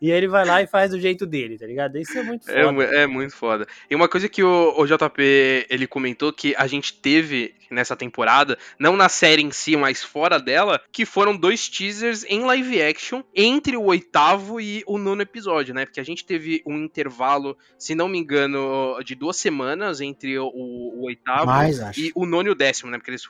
E ele vai lá e faz do jeito dele, tá ligado? Isso é muito é foda. É, é muito foda. E uma coisa que o, o, JP ele comentou que a gente teve nessa temporada, não na série em si, mas fora dela, que foram dois teasers em live action entre o oitavo e o nono episódio, né? Porque a gente teve um intervalo, se não me engano, de duas semanas entre o, o oitavo mais, e o nono e o décimo, né? Porque eles,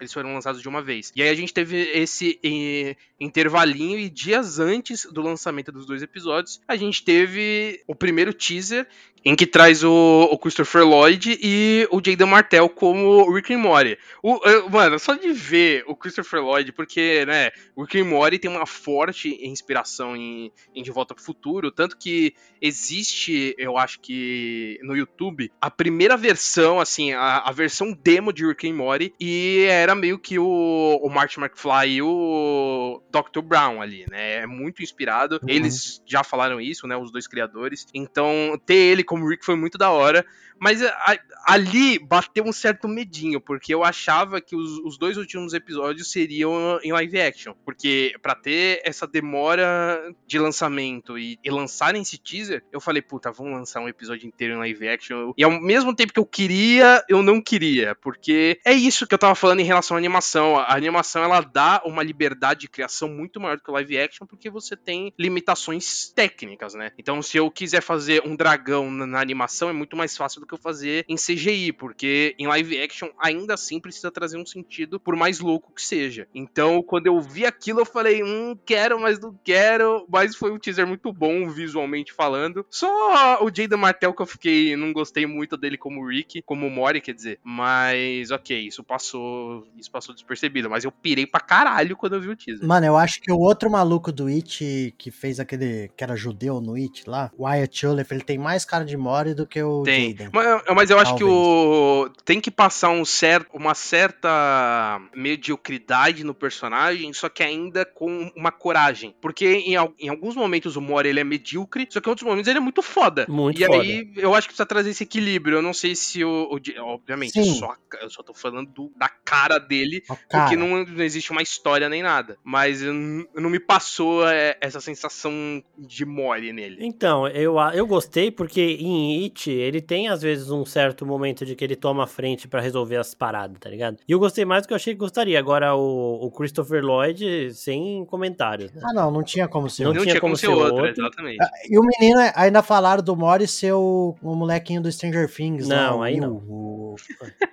eles foram lançados de uma vez. E aí a gente teve esse eh, intervalinho e dias antes do lançamento dos dois episódios, a gente teve o primeiro teaser em que traz o, o Christopher Lloyd e o Jaden Martell como Rick and Morty. O, mano, só de ver o Christopher Lloyd, porque, né, o Rick and Morty tem uma forte inspiração em, em De Volta pro Futuro, tanto que existe, eu acho que no YouTube, a primeira versão, assim, a, a versão demo de Rick and Morty, e era meio que o, o Martin McFly e o Dr. Brown ali, né, é muito inspirado. Uhum. Eles já falaram isso, né, os dois criadores. Então, ter ele como Rick foi muito da hora. Mas a, ali bateu um certo medinho, porque eu achava que os, os, dois últimos episódios seriam em live action. Porque para ter essa demora de lançamento e, e lançarem esse teaser, eu falei, puta, vamos lançar um episódio inteiro em live action. E ao mesmo tempo que eu queria, eu não queria. Porque é isso que eu tava falando em relação à animação. A animação ela dá uma liberdade de criação muito maior do que o live action, porque você tem limitações técnicas, né? Então, se eu quiser fazer um dragão na, na animação, é muito mais fácil do que eu fazer em CGI, porque em live action ainda assim precisa trazer um sentido, por mais louco que seja. Então, quando eu vi aquilo, eu falei, hum, quero, mas não quero. Mas foi um teaser muito bom, visualmente falando. Só o Jaden Martel que eu fiquei, não gostei muito dele como Rick, como Mori, quer dizer. Mas, ok, isso passou, isso passou despercebido. Mas eu pirei pra caralho quando eu vi o teaser. Mano, eu acho que o outro maluco do It, que fez aquele, que era judeu no It lá, Wyatt Oleff, ele tem mais cara de Mori do que o tem. Jaden. Mas, mas eu acho Talvez. que o tem que passar um certo, uma certa mediocridade no personagem, só que ainda com uma coragem. Porque em, em alguns momentos o Mori ele é medíocre, só que em outros momentos ele é muito foda. Muito e foda. aí eu acho que precisa trazer esse equilíbrio. Eu não sei se o. o obviamente, só, eu só tô falando do, da cara dele, cara. porque não, não, existe uma história nem nada. Mas não me passou é, essa sensação de Mori nele. Então, eu, eu gostei porque em It ele tem às vezes um certo momento de que ele toma a frente para resolver as paradas, tá ligado? E eu gostei mais do que eu achei que gostaria. Agora, o, o Christopher Lloyd, sem comentários. Né? Ah, não, não tinha como ser Não, não tinha, como, ser outro, outro. exatamente. Ah, e o menino, ainda falaram do Mori ser o, o molequinho do Stranger Things. Não, lá, aí não. O,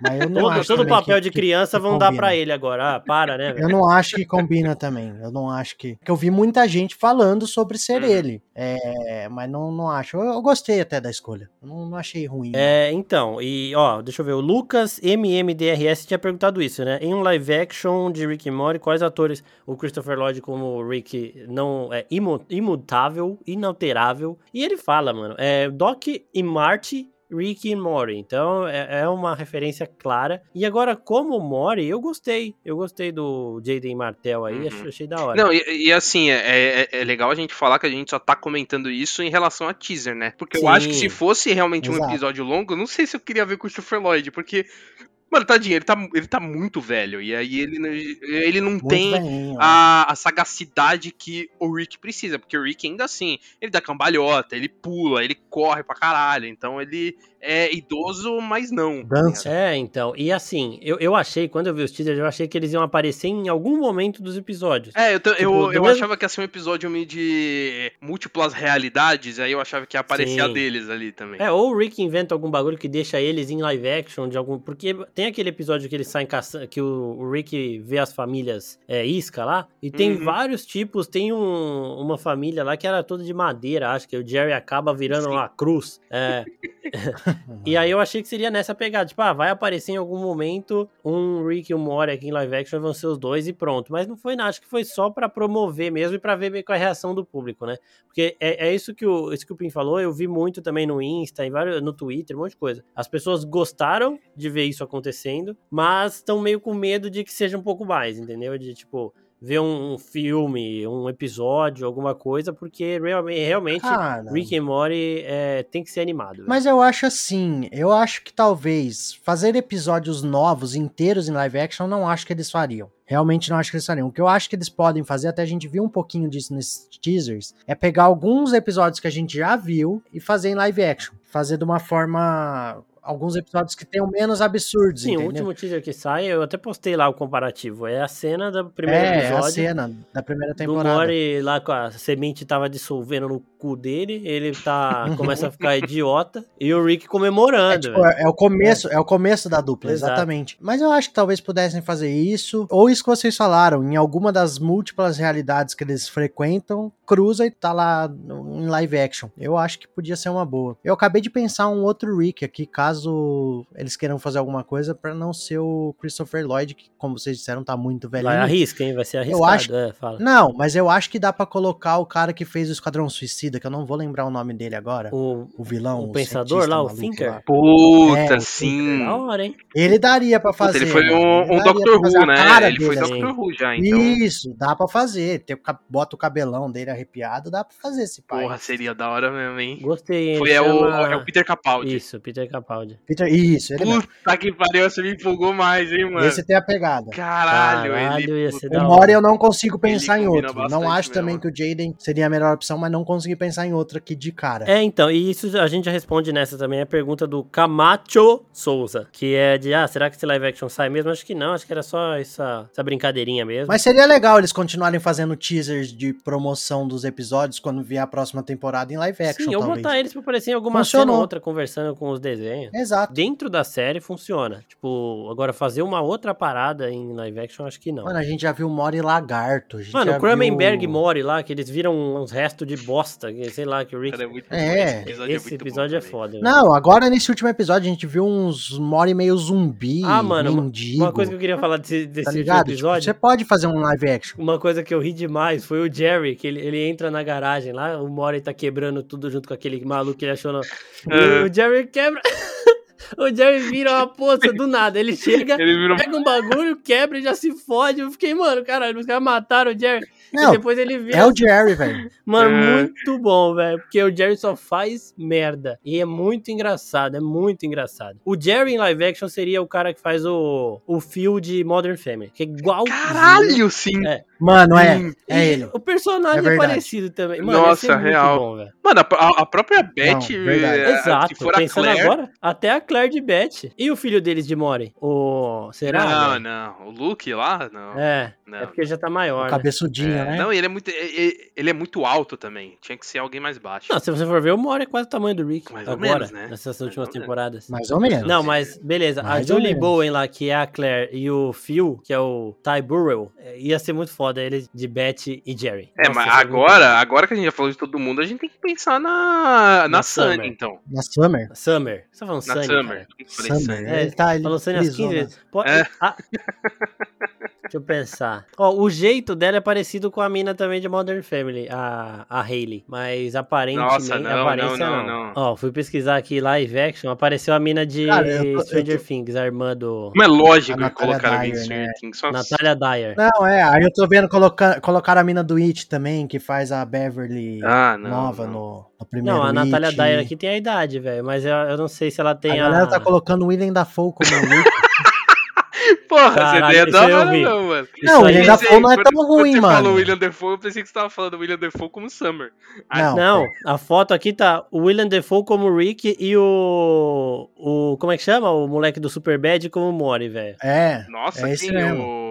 mas eu não todo, acho todo papel que, de criança que, vão dar para ele agora. Ah, para, né? Velho? Eu não acho que combina também. Eu não acho que. Porque eu vi muita gente falando sobre ser hum. ele. É, mas não, não acho. Eu, eu, gostei até da escolha. Não, não achei ruim. É, então, e ó, deixa eu ver. O Lucas MMDRS tinha perguntado isso, né? Em um live action de Rick e Morty, quais atores o Christopher Lloyd como Rick não é imutável, inalterável? E ele fala, mano, é Doc e Marty Rick e Morty. Então é, é, uma referência clara. E agora, como Morty, eu gostei. Eu gostei do Jaden Martell aí, uhum. achei da hora. Não, e, e assim, é, é, é, legal a gente falar que a gente só tá comentando isso em relação a teaser, né? Porque Sim. eu acho que se fosse realmente Exato. um episódio longo, não sei se eu queria ver com o Christopher Lloyd, porque Mano, tadinho, ele tá, ele tá muito velho. E aí ele, ele não muito tem a, a, sagacidade que o Rick precisa. Porque o Rick ainda assim, ele dá cambalhota, ele pula, ele corre pra caralho. Então ele é idoso, mas não. Dança. É, então. E assim, eu, eu achei, quando eu vi os teasers, eu achei que eles iam aparecer em algum momento dos episódios. É, eu, tipo, eu, eu mesmo... achava que ia ser um episódio meio de múltiplas realidades, aí eu achava que ia aparecer Sim. a deles ali também. É, ou o Rick inventa algum bagulho que deixa eles em live action de algum. Porque tem aquele episódio que saem caçando, que o, o Rick vê as famílias é, isca lá, e tem uhum. vários tipos. Tem um, uma família lá que era toda de madeira, acho que o Jerry acaba virando Sim. uma cruz. É. e aí eu achei que seria nessa pegada, tipo, ah, vai aparecer em algum momento um Rick e um Mori aqui em live action, vão ser os dois e pronto. Mas não foi nada, acho que foi só para promover mesmo e pra ver qual é a reação do público, né? Porque é, é isso, que o, isso que o Pim falou, eu vi muito também no Insta, em vários, no Twitter, um monte de coisa. As pessoas gostaram de ver isso acontecendo, mas estão meio com medo de que seja um pouco mais, entendeu? De tipo, ver um, filme, um episódio, alguma coisa, porque realmente Cara, Rick and Morty é, tem que ser animado. Mas eu acho assim, eu acho que talvez fazer episódios novos, inteiros em live action, não acho que eles fariam. Realmente não acho que eles fariam. O que eu acho que eles podem fazer, até a gente viu um pouquinho disso nesses teasers, é pegar alguns episódios que a gente já viu e fazer em live action. Fazer de uma forma alguns episódios que tenham menos absurdos. Sim, entendeu? o último teaser que sai, eu até postei lá o comparativo. É a cena do primeiro é, episódio. É, a cena da primeira temporada. Do Mori lá com a semente tava dissolvendo no cu dele, ele tá começa a ficar idiota e o Rick comemorando. É, tipo, é, é o começo, é. é. o começo da dupla, Exato. exatamente. Mas eu acho que talvez pudessem fazer isso, ou isso que vocês falaram, em alguma das múltiplas realidades que eles frequentam, cruza e tá lá em live action. Eu acho que podia ser uma boa. Eu acabei de pensar um outro Rick aqui, caso eles queiram fazer alguma coisa para não ser o Christopher Lloyd, que, como vocês disseram, tá muito velho. Vai arrisca, hein? Vai ser arriscado. Eu acho... É, não, mas eu acho que dá para colocar o cara que fez o Esquadrão Suicida, que eu não vou lembrar o nome dele agora. O, o vilão. O, o pensador lá, o Thinker. Lá. Puta, é, sim. Da hora, hein? Ele daria para fazer. Puta, ele foi um, um Doctor Who, né? Ele foi Doctor Who já, então. Isso, dá para fazer. Tem, bota o cabelão dele arrepiado, dá pra fazer esse pai. Porra, seria da hora mesmo, hein? Gostei, Foi é, o, é o Peter Capaldi. Isso, Peter Capaldi. Peter, isso, ele Puta mesmo. que pariu, você me empolgou mais, hein, mano? Esse tem a pegada. Caralho, Caralho ele... O Mori eu não consigo pensar em outro. Não acho mesmo. também que o Jaden seria a melhor opção, mas não consegui pensar em outro aqui de cara. É, então, e isso a gente já responde nessa também, a pergunta do Camacho Souza, que é de, ah, será que esse live action sai mesmo? Acho que não, acho que era só essa, essa brincadeirinha mesmo. Mas seria legal eles continuarem fazendo teasers de promoção dos episódios quando vier a próxima temporada em live action. Sim, ou talvez. botar eles pra aparecer em alguma Funcionou. cena ou outra conversando com os desenhos. Exato. Dentro da série funciona. Tipo, agora fazer uma outra parada em live action, acho que não. Mano, a gente já viu Mori Lagarto. Mano, o Cronenberg viu... Mori lá, que eles viram uns restos de bosta, sei lá, que o Rick. é, muito é. Esse episódio, esse é, episódio é foda. Não, agora nesse último episódio a gente viu uns Mori meio zumbi. Ah, mano, mendigo. uma coisa que eu queria falar desse, desse tá último tipo, episódio. Tipo, você pode fazer um live action. Uma coisa que eu ri demais foi o Jerry, que ele, ele entra na garagem lá, o Mori tá quebrando tudo junto com aquele maluco que ele achou. No... É. o Jerry quebra. o Jerry vira uma poça do nada. Ele chega, ele pega um bagulho, quebra e já se fode. Eu fiquei, mano, caralho, os caras mataram o Jerry. Não, e depois ele vê. É o Jerry, velho. Mano, é. muito bom, velho. Porque o Jerry só faz merda. E é muito engraçado, é muito engraçado. O Jerry em live action seria o cara que faz o, o fio de Modern Family. Que é igual. Caralho, sim. É. Mano, é. É ele. O personagem é, é parecido também. Mano, Nossa, real. Bom, Mano, a, a, própria Beth. Não, é, Exato. Pensando Claire... agora, até a Claire de Beth. E o filho deles de Mori? O. Será? Não, não. O Luke lá, não. É. Não. É porque já tá maior. O né? cabeçudinho, é. né? Não, ele é muito. Ele, é muito alto também. Tinha que ser alguém mais baixo. Não, se você for ver, o Mori é quase o tamanho do Rick. Mais agora, ou menos, né? Nessas mais últimas temporadas. Mais ou menos. Não, mas beleza. Mais a Julie Bowen lá, que é a Claire, e o Phil, que é o Ty Burrell, é, ia ser muito foda ele de Beth e Jerry. É, Nossa, mas agora, agora que a gente já falou de todo mundo, a gente tem que pensar na, na, na Sunny, então. Na Summer? Summer. Você tá falando na Sunny, Summer. Summer. É, ele tá, ele falou Sunny às 15 vezes. Pô, é. a... Deixa eu pensar. Ó, o jeito dela é parecido com a mina também de Modern Family, a, a Hayley. Mas aparentemente. Nossa, não, aparência não, não, não, Ó, fui pesquisar aqui live action, apareceu a mina de Stranger eu, Things, a irmã do. Não é lógico colocar a Stranger né? Things. Só... Natália Dyer. Não, é, aí eu tô vendo colocar, colocar a mina do It também, que faz a Beverly ah, nova No, no primeiro Não, a Natália Dyer aqui tem a idade, velho, mas eu, eu não sei se ela tem a. A galera tá colocando o William Dafoe como It. Porra, Caralho, essa ideia é da hora não, mano. Não, o William Dafoe não é tão quando, ruim, quando mano. Você falou William Dafoe, eu pensei que você tava falando William Dafoe como Summer. Não, não a foto aqui tá o William Dafoe como Rick e o... o como é que chama? O moleque do Superbad como Mori, velho. É, Nossa, é esse mesmo. O...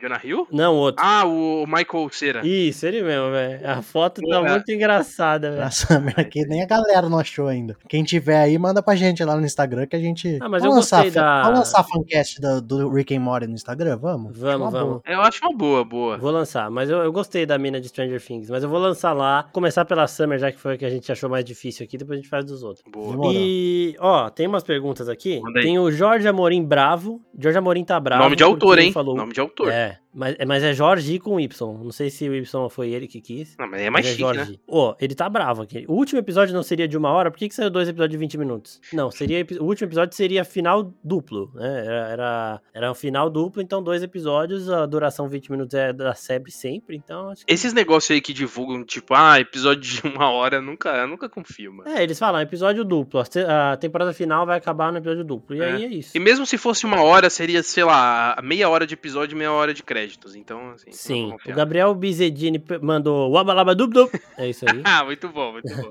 Jonah Hill? Não, outro. Ah, o Michael Cera. Isso, ele mesmo, velho. A foto tá é. muito engraçada, velho. Nossa, aqui nem a galera não achou ainda. Quem tiver aí, manda pra gente lá no Instagram que a gente. Ah, mas eu lançar, gostei da... Vamos lançar a fancast do, do Rick and Morty no Instagram? Vamos? Vamos, vamos. Boa. Eu acho uma boa, boa. Vou lançar, mas eu, eu gostei da mina de Stranger Things. Mas eu vou lançar lá. Começar pela Summer, já que foi a que a gente achou mais difícil aqui. Depois a gente faz dos outros. Boa. E, ó, tem umas perguntas aqui. Tem o Jorge Amorim Bravo. Jorge Amorim tá bravo. Nome de autor, hein? Falou... Nome de autor. É. Mas, mas é Jorge com Y. Não sei se o Y foi ele que quis. Não, mas é mais mas é chique, Jorge. né? Ó, oh, ele tá bravo aqui. O último episódio não seria de uma hora? Por que, que saiu dois episódios de 20 minutos? Não, seria o último episódio seria final duplo, né? Era, era, era um final duplo, então dois episódios, a duração 20 minutos é da SEB sempre, então... Que... Esses negócios aí que divulgam, tipo, ah, episódio de uma hora, nunca, eu nunca confio, mano. É, eles falam, episódio duplo. A temporada final vai acabar no episódio duplo. E é. aí é isso. E mesmo se fosse uma hora, seria, sei lá, meia hora de episódio meia hora de créditos. Então, assim, Sim, o Gabriel Bizedini mandou Wabalabadubdub. É isso aí. ah, muito bom, muito bom.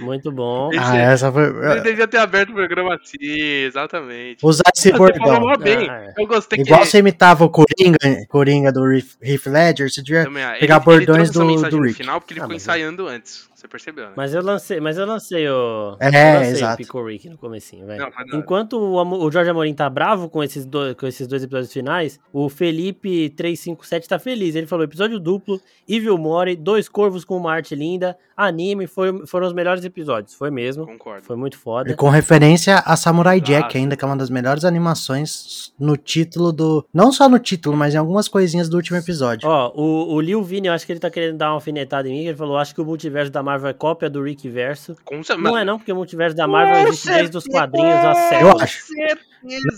muito bom. Ah, essa foi. Ele devia ter aberto o programa assim, exatamente. Usar esse bordão. bem. Ah, é. Eu gostei Igual que... você imitava o Coringa, Coringa do Heath Ledger, você devia pegar ele, bordões ele do, do Rick. No final, porque ele ah, ficou ensaiando antes. Você percebeu, né? Mas eu lancei, mas eu lancei o. É, eu lancei exato. o Pico Rick no comecinho, velho. Enquanto o, o Jorge Amorim tá bravo com esses, dois, com esses dois episódios finais, o Felipe 357 tá feliz. Ele falou: episódio duplo, Evil Mori, dois corvos com uma arte linda, anime, foi, foram os melhores episódios. Foi mesmo. Concordo. Foi muito foda. E com referência a Samurai Jack, ainda, que é uma das melhores animações no título do. Não só no título, mas em algumas coisinhas do último episódio. Ó, o, o Liu Vini, eu acho que ele tá querendo dar uma alfinetada em mim. Ele falou: acho que o multiverso da Marvel é cópia do Rick Verso. Com não é não, porque o multiverso da Marvel existe desde os quadrinhos a série. Eu acho.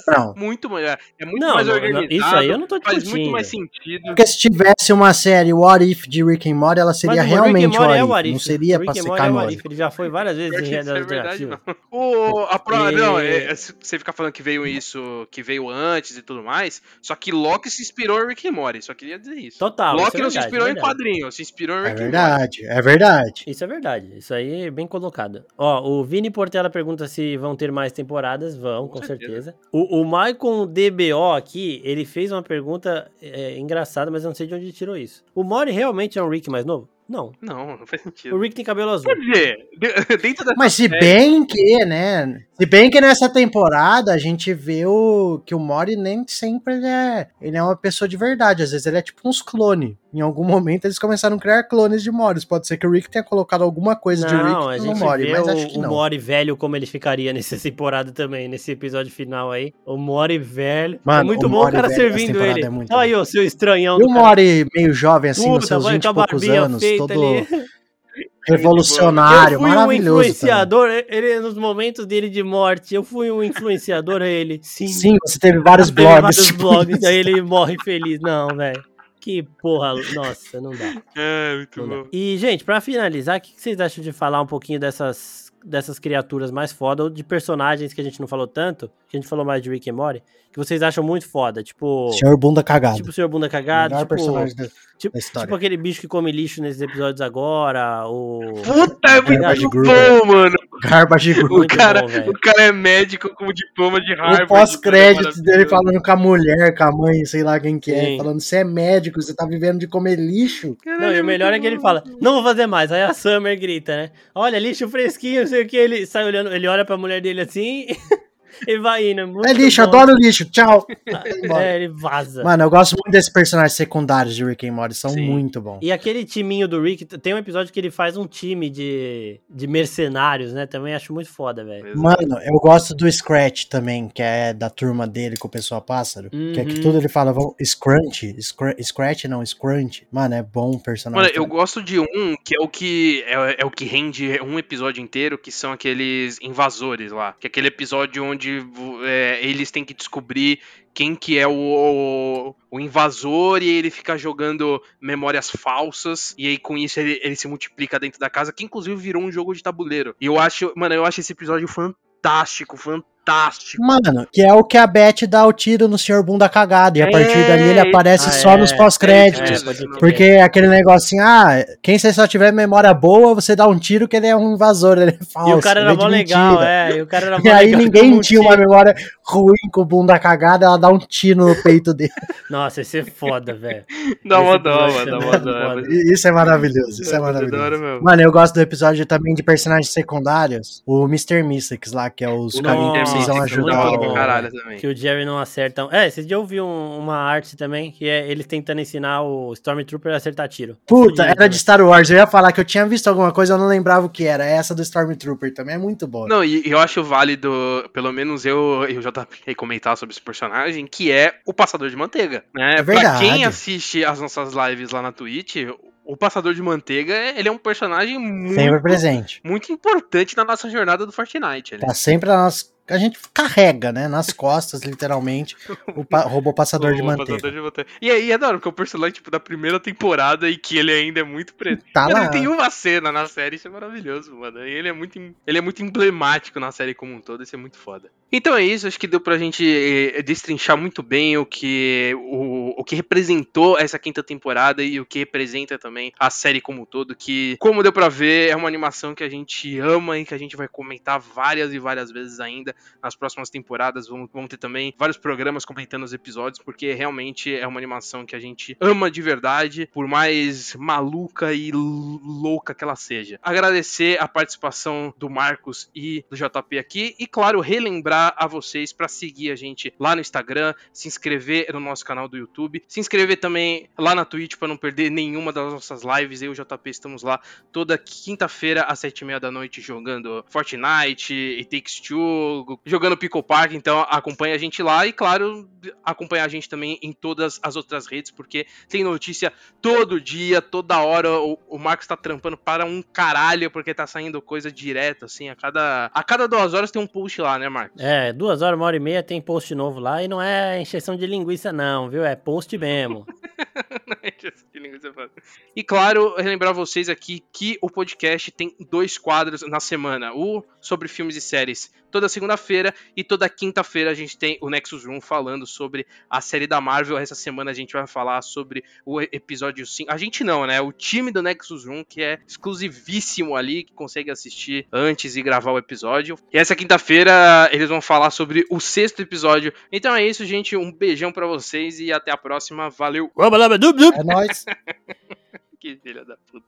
Não. Muito melhor. É muito não, mais organizado. Não, isso aí eu não tô discutindo. Faz muito mais sentido. Porque se tivesse uma série What If de Rick and Morty, ela seria realmente What, é What If. Não seria pra ser canônico. É Ele já foi várias vezes em realidade é verdade, não. O, a prova, e... não, é, é, você fica falando que veio isso, que veio antes e tudo mais, só que Loki se inspirou em Rick and Morty, só queria dizer isso. Total. Loki é não se inspirou em quadrinho, se inspirou em Rick É verdade, é verdade. Isso é verdade, isso aí é bem colocado. Ó, o Vini Portela pergunta se vão ter mais temporadas, vão, com, com certeza. certeza. O, o Maicon DBO aqui, ele fez uma pergunta é, engraçada, mas eu não sei de onde tirou isso. O Mori realmente é um Rick mais novo? Não. Não, não faz sentido. O Rick tem cabelo azul. Quer dizer, dentro da. Mas se bem que, né? Se bem que nessa temporada a gente vê o, que o Mori nem sempre ele é, ele é uma pessoa de verdade. Às vezes ele é tipo uns clones. Em algum momento eles começaram a criar clones de Moris. Pode ser que o Rick tenha colocado alguma coisa não, de Rick no Mori, mas o, acho que não. O Mori velho, como ele ficaria nessa temporada também, nesse episódio final aí. O Mori velho. Mano, é muito o bom o cara servindo ele. É muito aí, o seu estranhão. E o Mori meio jovem, assim, Puta, nos seus 20 e poucos anos, todo. Ali. revolucionário, eu fui maravilhoso. Um influenciador, também. ele nos momentos dele de morte, eu fui um influenciador a ele. Sim, Sim você teve vários blogs. Teve vários tipo blogs, aí ele morre feliz. Não, velho. Que porra, nossa, não dá. É, muito não bom. Dá. E, gente, para finalizar, o que vocês acham de falar um pouquinho dessas, dessas criaturas mais foda, ou de personagens que a gente não falou tanto, que a gente falou mais de Rick e Morty, que vocês acham muito foda? Tipo. Senhor Bunda Cagado. Tipo o Senhor Bunda Cagado. Melhor tipo, personagem da, tipo, da história. Tipo aquele bicho que come lixo nesses episódios agora. O. Puta, é muito bom, mano. Garbage. O cara, bom, o cara é médico com diploma de Harvard. O pós-crédito dele falando com a mulher, com a mãe, sei lá quem que é. Falando, você é médico, você tá vivendo de comer lixo. Não, e o melhor é que ele fala, não vou fazer mais. Aí a Summer grita, né? Olha, lixo fresquinho, sei o que. Ele sai olhando, ele olha pra mulher dele assim. e vai indo. É, é lixo, bom. adoro lixo, tchau. é, ele vaza. Mano, eu gosto muito desses personagens secundários de Rick and Morty, são Sim. muito bons. E aquele timinho do Rick, tem um episódio que ele faz um time de, de mercenários, né? Também acho muito foda, velho. Mano, eu gosto do Scratch também, que é da turma dele com o Pessoal Pássaro. Uhum. Que é que uhum. tudo ele fala, Scrunch, Scratch não, Scrunch. Mano, é bom o personagem. Mano, eu gosto de um que é o que é, é o que rende um episódio inteiro, que são aqueles invasores lá. Que é aquele episódio onde é, eles têm que descobrir quem que é o, o, o, invasor e ele fica jogando memórias falsas e aí com isso ele, ele, se multiplica dentro da casa, que inclusive virou um jogo de tabuleiro. E eu acho, mano, eu acho esse episódio fantástico, fantástico fantástico. Mano, que é o que a Beth dá o tiro no Sr. Bunda cagado. E a partir dali ele aparece ah, só é, nos pós-créditos. É, porque é aquele negocinho, ah, quem você só tiver memória boa, você dá um tiro que ele é um invasor, ele é falso. E o cara era mó legal, é. E, o cara era e aí legal, ninguém tinha uma memória ruim com bunda cagada, ela dá um tiro no peito dele. Nossa, isso é foda, velho. Dá uma dó, mano, dá uma dó. Isso é maravilhoso, isso é maravilhoso. Mano, eu gosto do episódio também de personagens secundários. O Mr. Mystics lá, que é os carinhos precisam ajudar. O... Que o Jerry não acerta. É, vocês já ouviram uma arte também, que é ele tentando ensinar o Stormtrooper a acertar tiro. Puta, era de Star Wars. Eu ia falar que eu tinha visto alguma coisa, eu não lembrava o que era. Essa do Stormtrooper também é muito boa. Não, e eu acho válido, pelo menos eu, eu já ia comentar sobre esse personagem, que é o Passador de Manteiga. Né? É verdade. Pra quem assiste as nossas lives lá na Twitch, o Passador de Manteiga, ele é um personagem muito, sempre presente. muito importante na nossa jornada do Fortnite. Tá sempre na nossa a gente carrega, né, nas costas, literalmente, o pa robô passador, o de, manteiga. passador de manteiga. E aí é da hora, porque é o personagem tipo, da primeira temporada e que ele ainda é muito preso. Tá lá. Tem uma cena na série, isso é maravilhoso, mano. E ele é muito, ele é muito emblemático na série como um todo, isso é muito foda. Então é isso, acho que deu pra gente eh, destrinchar muito bem o que, o, o que representou essa quinta temporada e o que representa também a série como um todo, que, como deu pra ver, é uma animação que a gente ama e que a gente vai comentar várias e várias vezes ainda nas próximas temporadas vão ter também vários programas comentando os episódios, porque realmente é uma animação que a gente ama de verdade, por mais maluca e louca que ela seja. Agradecer a participação do Marcos e do JP aqui, e claro, relembrar a vocês para seguir a gente lá no Instagram, se inscrever no nosso canal do YouTube, se inscrever também lá na Twitch para não perder nenhuma das nossas lives. Eu e o JP estamos lá toda quinta-feira às sete e meia da noite jogando Fortnite, e Takes Two, jogando Pico Park, então acompanha a gente lá e, claro, acompanha a gente também em todas as outras redes, porque tem notícia todo dia, toda hora. O, o Marcos tá trampando para um caralho, porque tá saindo coisa direto, assim, a cada, a cada duas horas tem um post lá, né, Marcos? É, duas horas, uma hora e meia tem post novo lá e não é encheção de linguiça, não, viu? É post mesmo. de linguiça, E claro, relembrar vocês aqui que o podcast tem dois quadros na semana: o sobre filmes e séries toda segunda-feira e toda quinta-feira a gente tem o Nexus Room falando sobre a série da Marvel. Essa semana a gente vai falar sobre o episódio 5. A gente não, né? O time do Nexus Room que é exclusivíssimo ali, que consegue assistir antes e gravar o episódio. E essa quinta-feira eles vão falar sobre o sexto episódio. Então é isso, gente. Um beijão para vocês e até a próxima. Valeu. É nóis. que filha da puta.